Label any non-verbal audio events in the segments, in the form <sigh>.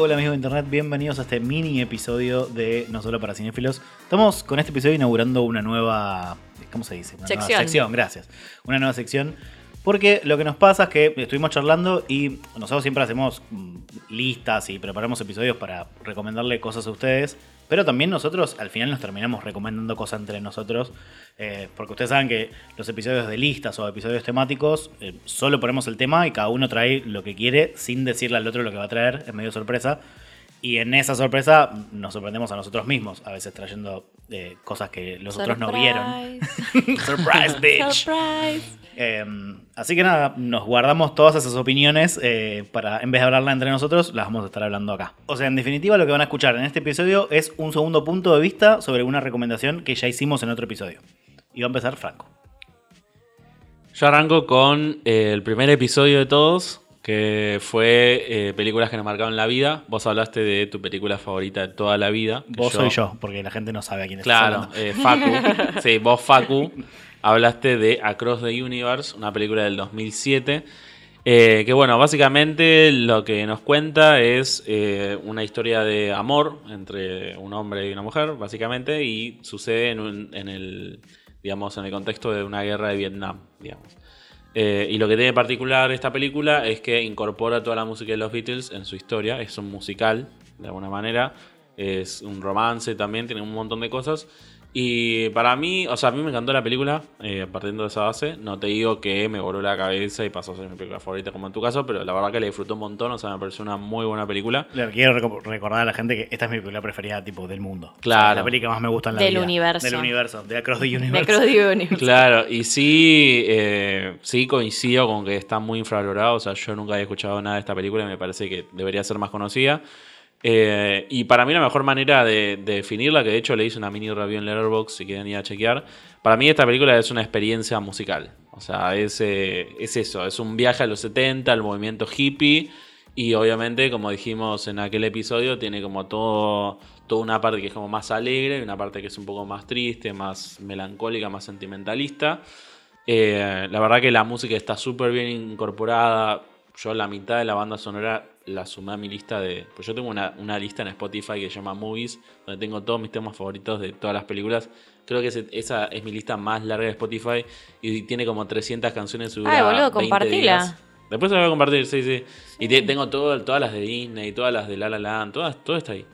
Hola amigos de internet, bienvenidos a este mini episodio de No Solo para Cinéfilos. Estamos con este episodio inaugurando una nueva. ¿Cómo se dice? Una nueva Sección. sección, gracias. Una nueva sección. Porque lo que nos pasa es que estuvimos charlando y nosotros siempre hacemos mm, listas y preparamos episodios para recomendarle cosas a ustedes. Pero también nosotros al final nos terminamos recomendando cosas entre nosotros. eh, porque ustedes saben que los episodios de listas o episodios temáticos eh, solo ponemos el tema y cada uno trae lo que quiere sin decirle al otro lo que va a traer. Es medio sorpresa. Y en esa sorpresa nos sorprendemos a nosotros mismos, a veces trayendo eh, cosas que los otros no vieron. Surprise, <laughs> bitch. Surprise. Eh, así que nada, nos guardamos todas esas opiniones eh, para, en vez de hablarla entre nosotros, las vamos a estar hablando acá. O sea, en definitiva, lo que van a escuchar en este episodio es un segundo punto de vista sobre una recomendación que ya hicimos en otro episodio. Y va a empezar Franco. Yo arranco con eh, el primer episodio de todos, que fue eh, películas que nos marcaron la vida. Vos hablaste de tu película favorita de toda la vida. Vos soy yo, porque la gente no sabe a quién Claro, está eh, Facu. <laughs> sí, vos, Facu, hablaste de Across the Universe, una película del 2007. eh, que bueno, básicamente lo que nos cuenta es eh, una historia de amor entre un hombre y una mujer, básicamente, y sucede en, un- en el, digamos, en el contexto de una guerra de Vietnam, digamos. Eh, y lo que tiene particular esta película es que incorpora toda la música de los Beatles en su historia. Es un musical, de alguna manera. Es un romance también, tiene un montón de cosas. Y para mí, o sea, a mí me encantó la película, eh, partiendo de esa base. No te digo que me voló la cabeza y pasó a ser mi película favorita como en tu caso, pero la verdad que la disfruté un montón, o sea, me pareció una muy buena película. Le quiero reco- recordar a la gente que esta es mi película preferida tipo del mundo. Claro. O sea, la película que más me gusta en la Del vida. universo. Del universo, de Across the De Universe. Cross the Universe. Claro, y sí, eh, sí coincido con que está muy infravalorado. O sea, yo nunca había escuchado nada de esta película y me parece que debería ser más conocida. Eh, y para mí la mejor manera de, de definirla, que de hecho le hice una mini review en Letterboxd si quieren ir a chequear, para mí esta película es una experiencia musical. O sea, es, eh, es eso, es un viaje a los 70, al movimiento hippie. Y obviamente, como dijimos en aquel episodio, tiene como todo, toda una parte que es como más alegre y una parte que es un poco más triste, más melancólica, más sentimentalista. Eh, la verdad que la música está súper bien incorporada. Yo la mitad de la banda sonora la sumé a mi lista de... Pues yo tengo una, una lista en Spotify que se llama Movies, donde tengo todos mis temas favoritos de todas las películas. Creo que ese- esa es mi lista más larga de Spotify y tiene como 300 canciones. dura Ay, boludo, 20 compartila. días. Después se la voy a compartir, sí, sí. Y te- tengo todo, todas las de Disney, todas las de La La Land, todas, todo está ahí.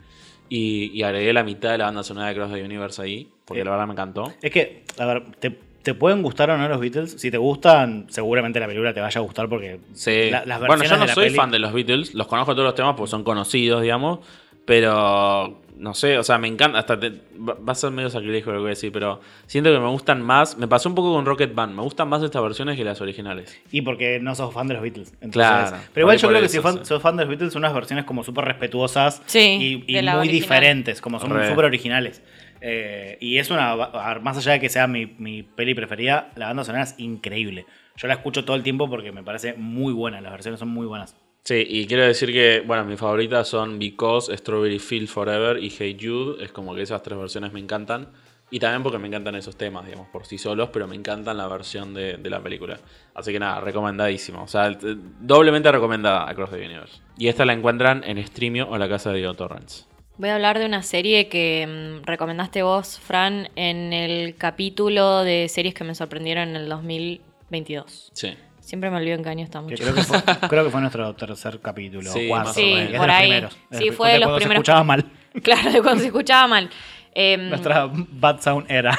Y, y agregué la mitad de la banda sonora de Cross the Universe ahí, porque Sí. la verdad me encantó. Es que, a ver, te, te pueden gustar o no los Beatles. Si te gustan, seguramente la película te vaya a gustar porque Sí. la- las bueno, yo no soy peli- fan de los Beatles, los conozco todos los temas porque son conocidos, digamos, pero no sé, o sea, me encanta, hasta te- va a ser medio sacrilegio lo que voy a decir, pero siento que me gustan más, me pasó un poco con Rocket Band, me gustan más estas versiones que las originales. Y porque no sos fan de los Beatles. Entonces, Claro, Pero igual yo creo que si fan- sí. sos fan de los Beatles, son unas versiones como súper respetuosas Sí, y, muy original. diferentes, como son súper originales. Eh, y es una. Más allá de que sea mi, mi peli preferida, la banda sonora es increíble. Yo la escucho todo el tiempo porque me parece muy buena. Las versiones son muy buenas. Sí, y quiero decir que, bueno, mis favoritas son Because, Strawberry Field Forever y Hey Jude, es como que esas tres versiones me encantan. Y también porque me encantan esos temas, digamos, por sí solos, pero me encantan la versión de, la película. Así que nada, recomendadísimo. O sea, t- doblemente recomendada Across the Universe. Y esta la encuentran en Streamio o la casa de Diego Torrents. Voy a hablar de una serie que mm, recomendaste vos, Fran, en el capítulo de series que me sorprendieron en el 2022. Sí. Siempre me olvido en qué año estamos. Creo, que fue, <laughs> creo que fue nuestro tercer capítulo. Sí, cuarto, más o menos. es de por los ahí. primeros. Sí, fue de los cuando se primeros. escuchaba mal. <laughs> <laughs> Claro, de cuando se escuchaba mal. Em, Nuestra Bad Sound era.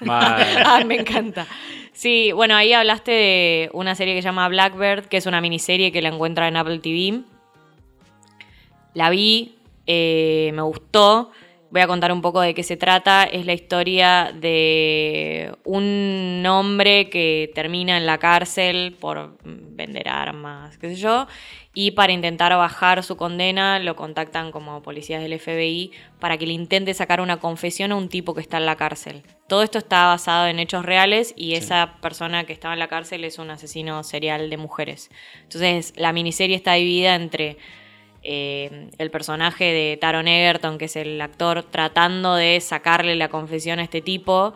Mal. Ay, me encanta. Sí, bueno, ahí hablaste de una serie que se llama Blackbird, que es una miniserie que la encuentra en Apple TV. La vi, eh, me gustó. Voy a contar un poco de qué se trata. Es la historia de un hombre que termina en la cárcel por vender armas, qué sé yo. Y para intentar bajar su condena, lo contactan como policías del FBI para que le intente sacar una confesión a un tipo que está en la cárcel. Todo esto está basado en hechos reales y esa persona que estaba en la cárcel es un asesino serial de mujeres. Entonces, la miniserie está dividida entre eh, el personaje de Taron Egerton, que es el actor, tratando de sacarle la confesión a este tipo,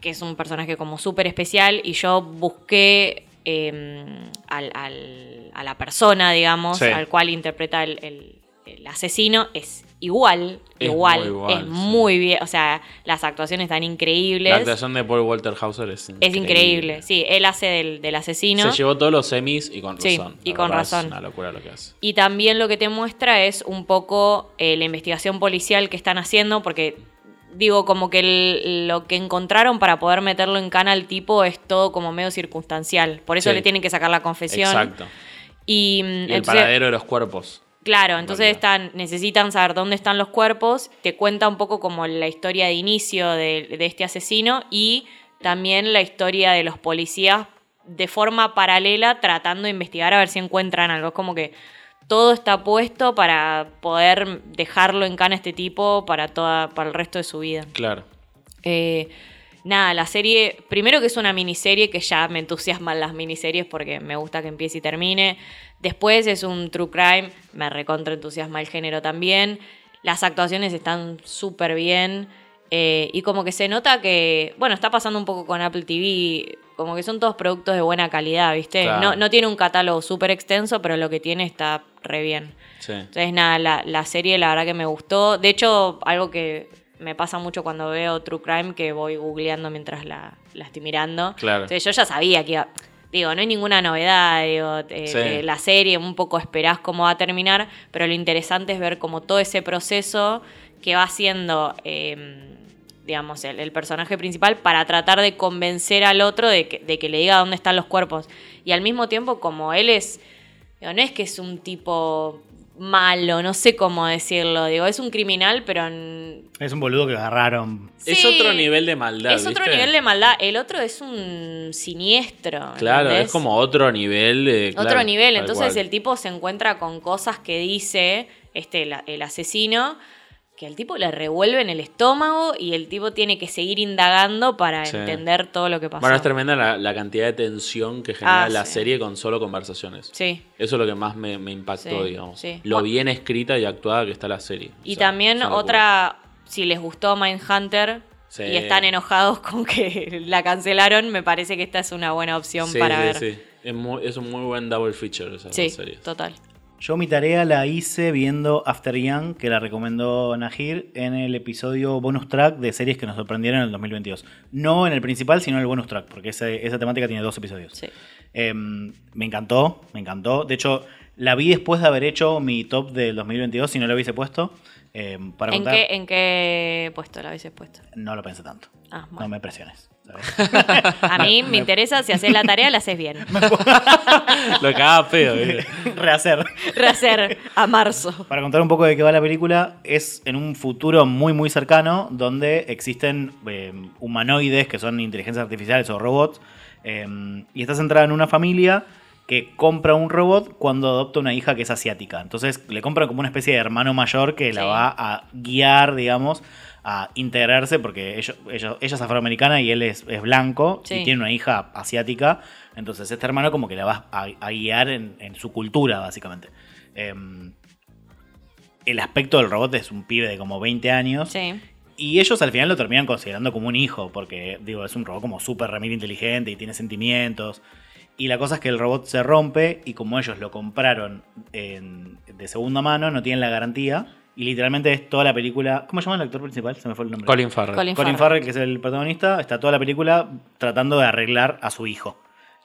que es un personaje como súper especial, y yo busqué eh, al- al- a la persona, digamos, Sí. al cual interpreta el, el- el asesino es igual, Es igual, muy igual, es sí. muy bien, o sea, las actuaciones están increíbles. La actuación de Paul Walter Hauser es increíble. es increíble, sí, él hace del, del asesino. Se llevó todos los semis y con Sí, razón. y con verdad es razón. una locura lo que hace. Y también lo que te muestra es un poco eh, la investigación policial que están haciendo, porque digo, como que el- lo que encontraron para poder meterlo en cana al tipo es todo como medio circunstancial. Por eso Sí. le tienen que sacar la confesión. Exacto. Y, mm, Y el entonces- paradero de los cuerpos. Claro, entonces están, necesitan saber dónde están los cuerpos, te cuenta un poco como la historia de inicio de, de este asesino y también la historia de los policías de forma paralela tratando de investigar a ver si encuentran algo. Es como que todo está puesto para poder dejarlo en cana a este tipo para, toda, para el resto de su vida. Claro. Eh, nada, la serie, primero que es una miniserie que ya me entusiasman las miniseries porque me gusta que empiece y termine. Después es un true crime, me recontra entusiasma el género también. Las actuaciones están súper bien. eh, y como que se nota que, bueno, está pasando un poco con Apple TV, como que son todos productos de buena calidad, ¿viste? Claro. No, no tiene un catálogo súper extenso, pero lo que tiene está re bien. Sí. Entonces, nada, la, la serie la verdad que me gustó. De hecho, algo que me pasa mucho cuando veo True Crime, que voy googleando mientras la, la estoy mirando. Claro. Entonces, yo ya sabía que iba... Digo, no hay ninguna novedad, digo, eh, Sí. eh, la serie un poco esperás cómo va a terminar, pero lo interesante es ver como todo ese proceso que va haciendo, eh, digamos, el, el personaje principal para tratar de convencer al otro de que, de que le diga dónde están los cuerpos. Y al mismo tiempo, como él es, digo, no es que es un tipo malo, no sé cómo decirlo, digo, es un criminal, pero... Es un boludo que agarraron. Es otro nivel de maldad. Es otro nivel de maldad, el otro es un siniestro. Claro, ¿entendés? es como otro nivel de. Otro nivel. Entonces cual. el tipo se encuentra con cosas que dice este, el, el asesino que al tipo le revuelve en el estómago y el tipo tiene que seguir indagando para Sí. entender todo lo que pasó. Bueno, es tremenda la, la cantidad de tensión que genera Ah, la sí. serie con solo conversaciones. Sí. Eso es lo que más me, me impactó, Sí, digamos. sí. Lo bien escrita y actuada que está la serie. Y O sea, también otra, si les gustó Mindhunter Sí. y están enojados con que <laughs> la cancelaron, me parece que esta es una buena opción Sí, para sí, ver. sí. Es, muy- es un muy buen double feature esa Sí, serie. total. Yo mi tarea la hice viendo After Young, que la recomendó Nahir, en el episodio bonus track de series que nos sorprendieron en el 2022. No en el principal, sino en el bonus track, porque ese- esa temática tiene dos episodios. Sí. Eh, me encantó, me encantó. De hecho, la vi después de haber hecho mi top del 2022, si no lo hubiese puesto. Eh, para ¿En contar, qué, ¿En qué puesto la habéis puesto? no lo pensé tanto. Ah, No me presiones. <laughs> <laughs> A mí me interesa si haces la tarea, la haces bien. <laughs> Lo cagaba pedo. Rehacer. Rehacer a marzo. Para contar un poco de qué va la película, es en un futuro muy muy cercano donde existen eh, humanoides que son inteligencias artificiales o robots eh, y está centrada en una familia que compra un robot cuando adopta una hija que es asiática. Entonces le compran como una especie de hermano mayor que la Sí. va a guiar, digamos, a integrarse porque ellos, ellos- ella es afroamericana y él es, es blanco Sí. y tiene una hija asiática. Entonces este hermano como que la va a, a guiar en, en su cultura, básicamente. Em, el aspecto del robot es un pibe de como 20 años. Sí. Y ellos al final lo terminan considerando como un hijo, porque digo, es un robot como súper remil inteligente y tiene sentimientos. Y la cosa es que el robot se rompe y como ellos lo compraron en- de segunda mano, no tienen la garantía. Y literalmente es toda la película... ¿Cómo se llama el actor principal? Se me fue el nombre. Colin Farrell. Colin Colin Farrell. Farrell, que es el protagonista, está toda la película tratando de arreglar a su hijo.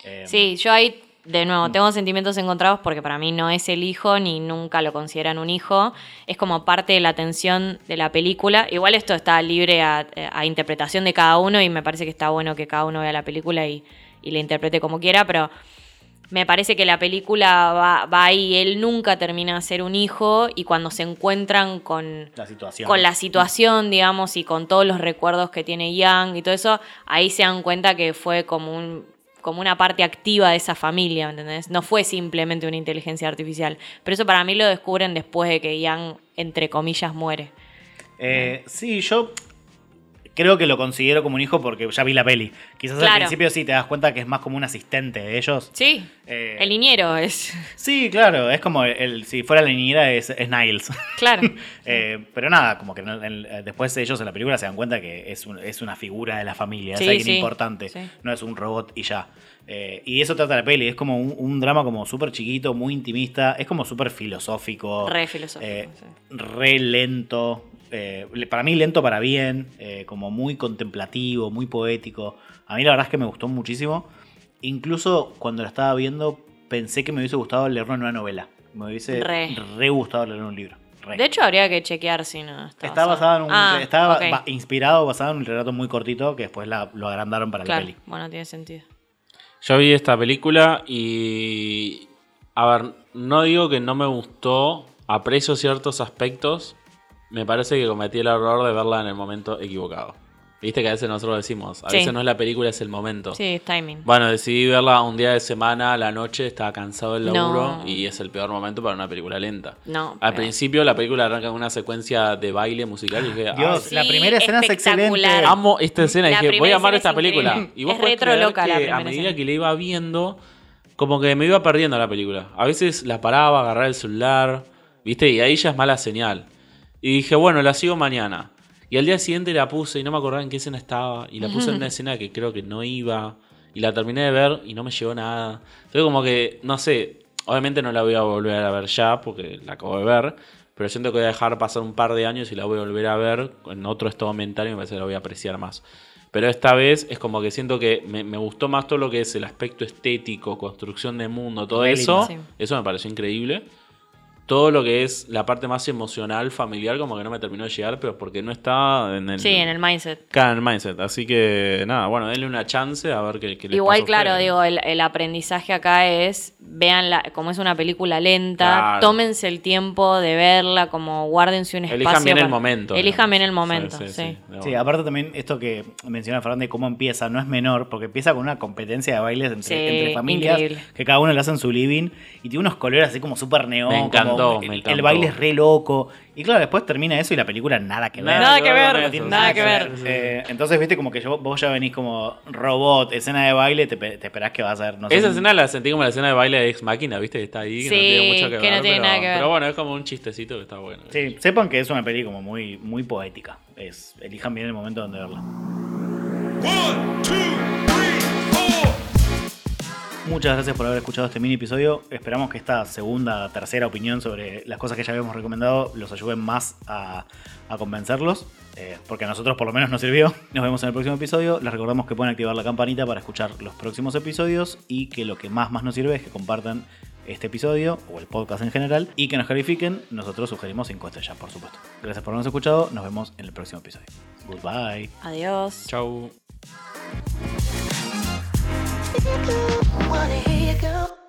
Eh, Sí, yo ahí, de nuevo, tengo sentimientos encontrados porque para mí no es el hijo ni nunca lo consideran un hijo. Es como parte de la atención de la película. Igual esto está libre a, a interpretación de cada uno y me parece que está bueno que cada uno vea la película y, y la interprete como quiera, pero me parece que la película va, va ahí. Él nunca termina de ser un hijo y cuando se encuentran con, La situación. con la situación, digamos, y con todos los recuerdos que tiene Yang y todo eso, ahí se dan cuenta que fue como un como una parte activa de esa familia, ¿me ¿entendés? No fue simplemente una inteligencia artificial. Pero eso para mí lo descubren después de que Yang, entre comillas, muere. Eh, sí, yo creo que lo considero como un hijo porque ya vi la peli. Quizás al principio sí te das cuenta que es más como un asistente de ellos. Sí, Eh, el niñero es. Sí, claro, es como el, si fuera la niñera es, es Niles. Claro. <laughs> Eh, pero nada, como que eh, después ellos en la película se dan cuenta que es, un- es una figura de la familia, Sí, es alguien sí, importante, sí. no es un robot y ya. Eh, y eso trata la peli, es como un, un drama como súper chiquito, muy intimista, es como súper filosófico. Re filosófico, eh, sí. Re lento, eh, para mí lento para bien, eh, como muy contemplativo, muy poético. A mí la verdad es que me gustó muchísimo. Incluso cuando la estaba viendo pensé que me hubiese gustado leerlo en una novela. Me hubiese Re. re, gustado leerlo en un libro. Re. De hecho, habría que chequear si no está, Está basado en un. Ah, estaba ok. ba- inspirado, basado en un relato muy cortito que después la- lo agrandaron para Claro, la peli. bueno, tiene sentido. Yo vi esta película y. A ver, no digo que no me gustó, aprecio ciertos aspectos. Me parece que cometí el error de verla en el momento equivocado. Viste que a veces nosotros decimos, a Sí. veces no es la película, es el momento. Sí, es timing. Bueno, decidí verla un día de semana, a la noche, estaba cansado del laburo No. y es el peor momento para una película lenta. No. Al pero- principio la película arranca con una secuencia de baile musical y dije, Dios, "Ay, la primera escena es excelente. amo esta escena y dije, voy a amar esta es película. increíble. Y vos Es podés retro creer loca la que a medida escena. que la iba viendo, como que me iba perdiendo la película. A veces la paraba, agarraba el celular, ¿viste? Y ahí ya es mala señal. Y dije, bueno, la sigo mañana. Y al día siguiente la puse y no me acordaba en qué escena estaba. Y la puse en una <laughs> escena que creo que no iba. Y la terminé de ver y no me llegó nada. Entonces como que, no sé, obviamente no la voy a volver a ver ya porque la acabo de ver. Pero siento que voy a dejar pasar un par de años y la voy a volver a ver en otro estado mental y me parece que la voy a apreciar más. Pero esta vez es como que siento que me, me gustó más todo lo que es el aspecto estético, construcción de mundo, todo eso. Sí. Eso me pareció increíble. Todo lo que es la parte más emocional, familiar, como que no me terminó de llegar, pero porque no está en el, Sí, en el mindset. Claro, en el mindset. Así que nada, bueno, denle una chance a ver qué, qué les Igual, pasa claro, ustedes. digo, el, el aprendizaje acá es, vean como es una película lenta, Claro. tómense el tiempo de verla, como guárdense un espacio. Elijan bien el momento. Elijan bien el momento, sí. Sí, aparte también esto que menciona Fernanda de cómo empieza, no es menor, porque empieza con una competencia de bailes entre, Sí, entre familias, increíble. que cada uno lo hace en su living, y tiene unos colores así como súper neón. Como el- encantó. El baile es re loco. Y claro, después termina eso y la película nada que ver. Nada que ver, tiene nada que ver. Eh, entonces, viste, como que yo- vos ya venís como robot, escena de baile, te, te esperás que va a ser, no Esa escena la sentí como la escena de baile de Ex Máquina, ¿viste? Que está ahí, que Sí, no tiene mucho que, que no ver. tiene pero, nada que ver. pero bueno, es como un chistecito que está bueno. Sí, sepan que es una peli como muy, muy poética. Es, elijan bien el momento donde verla. One, two. Muchas gracias por haber escuchado este mini episodio. Esperamos que esta segunda, tercera opinión sobre las cosas que ya habíamos recomendado los ayuden más a, a convencerlos. eh, porque a nosotros por lo menos nos sirvió. <laughs> Nos vemos en el próximo episodio. Les recordamos que pueden activar la campanita para escuchar los próximos episodios. Y que lo que más más nos sirve es que compartan este episodio o el podcast en general. Y que nos califiquen. Nosotros sugerimos 5 estrellas, por supuesto. Gracias por habernos escuchado. Nos vemos en el próximo episodio. Goodbye. Adiós. Chau. Wanna hear you go.